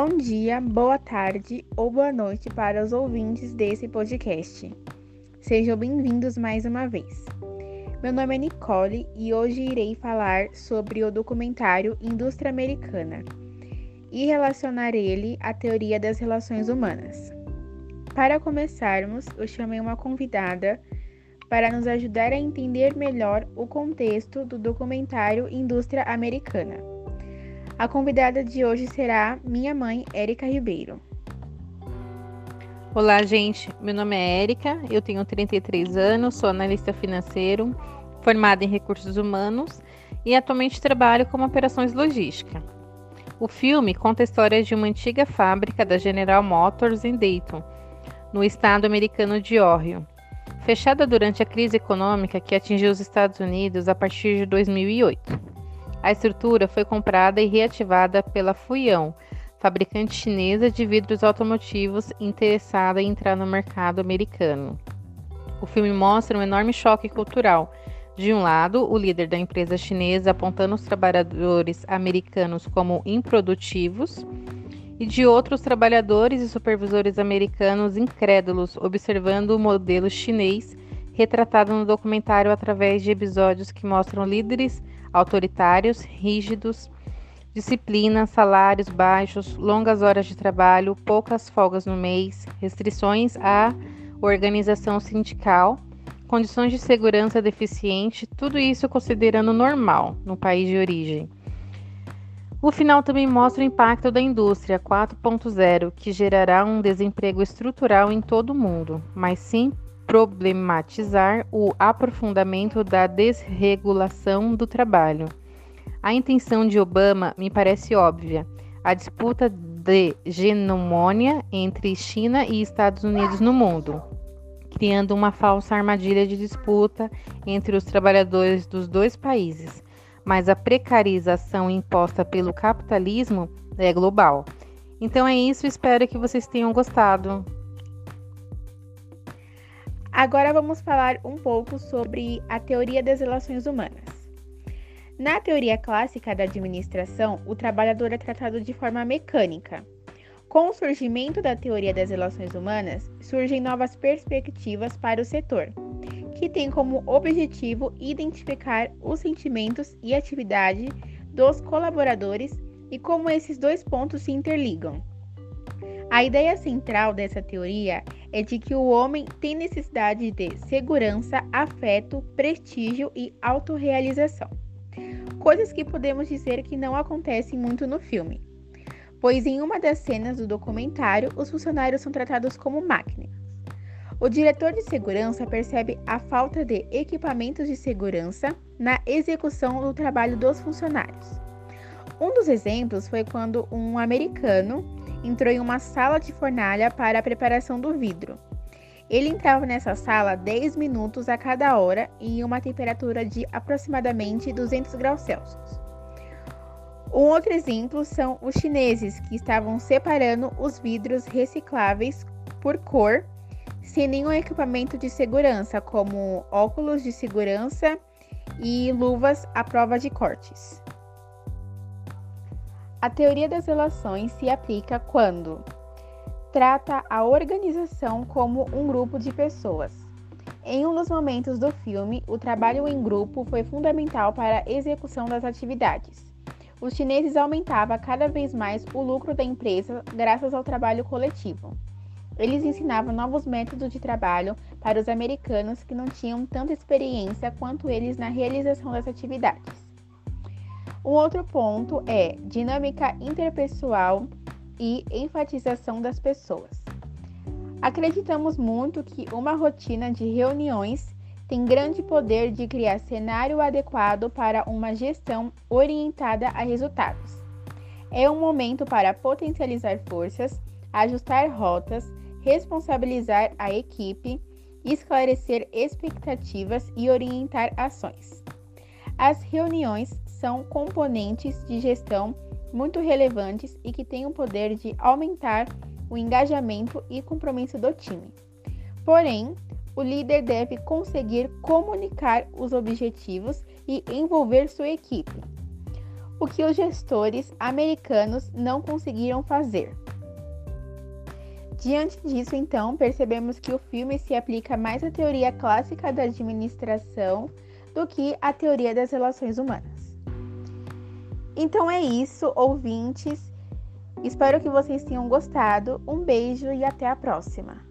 Bom dia, boa tarde ou boa noite para os ouvintes desse podcast. Sejam bem-vindos mais uma vez. Meu nome é Nicole e hoje irei falar sobre o documentário Indústria Americana e relacionar ele à teoria das relações humanas. Para começarmos, eu chamei uma convidada para nos ajudar a entender melhor o contexto do documentário Indústria Americana. A convidada de hoje será minha mãe, Érica Ribeiro. Olá, gente. Meu nome é Érica, eu tenho 33 anos, sou analista financeiro, formada em recursos humanos e atualmente trabalho como operações logística. O filme conta a história de uma antiga fábrica da General Motors em Dayton, no estado americano de Ohio, fechada durante a crise econômica que atingiu os Estados Unidos a partir de 2008. A estrutura foi comprada e reativada pela Fuyão, fabricante chinesa de vidros automotivos interessada em entrar no mercado americano. O filme mostra um enorme choque cultural. De um lado, o líder da empresa chinesa apontando os trabalhadores americanos como improdutivos, e de outro, os trabalhadores e supervisores americanos incrédulos observando o modelo chinês retratado no documentário através de episódios que mostram líderes autoritários, rígidos, disciplina, salários baixos, longas horas de trabalho, poucas folgas no mês, restrições à organização sindical, condições de segurança deficiente, tudo isso considerando normal no país de origem. O final também mostra o impacto da indústria 4.0, que gerará um desemprego estrutural em todo o mundo, mas sim problematizar o aprofundamento da desregulação do trabalho. A intenção de Obama me parece óbvia. A disputa de hegemonia entre China e Estados Unidos no mundo, criando uma falsa armadilha de disputa entre os trabalhadores dos dois países. Mas a precarização imposta pelo capitalismo é global. Então é isso, espero que vocês tenham gostado. Agora vamos falar um pouco sobre a teoria das relações humanas. Na teoria clássica da administração, o trabalhador é tratado de forma mecânica. Com o surgimento da teoria das relações humanas, surgem novas perspectivas para o setor, que tem como objetivo identificar os sentimentos e atividade dos colaboradores e como esses dois pontos se interligam. A ideia central dessa teoria é de que o homem tem necessidade de segurança, afeto, prestígio e autorrealização. Coisas que podemos dizer que não acontecem muito no filme, pois em uma das cenas do documentário os funcionários são tratados como máquinas. O diretor de segurança percebe a falta de equipamentos de segurança na execução do trabalho dos funcionários. Um dos exemplos foi quando um americano entrou em uma sala de fornalha para a preparação do vidro. Ele entrava nessa sala 10 minutos a cada hora em uma temperatura de aproximadamente 200 graus Celsius. Um outro exemplo são os chineses, que estavam separando os vidros recicláveis por cor, sem nenhum equipamento de segurança, como óculos de segurança e luvas à prova de cortes. A teoria das relações se aplica quando trata a organização como um grupo de pessoas. Em um dos momentos do filme, o trabalho em grupo foi fundamental para a execução das atividades. Os chineses aumentavam cada vez mais o lucro da empresa graças ao trabalho coletivo. Eles ensinavam novos métodos de trabalho para os americanos que não tinham tanta experiência quanto eles na realização das atividades. Um outro ponto é dinâmica interpessoal e enfatização das pessoas. Acreditamos muito que uma rotina de reuniões tem grande poder de criar cenário adequado para uma gestão orientada a resultados. É um momento para potencializar forças, ajustar rotas, responsabilizar a equipe, esclarecer expectativas e orientar ações. As reuniões são componentes de gestão muito relevantes e que têm o poder de aumentar o engajamento e compromisso do time. Porém, o líder deve conseguir comunicar os objetivos e envolver sua equipe. o que os gestores americanos não conseguiram fazer. Diante disso, então, percebemos que o filme se aplica mais à teoria clássica da administração do que à teoria das relações humanas. Então é isso, ouvintes. Espero que vocês tenham gostado. Um beijo e até a próxima!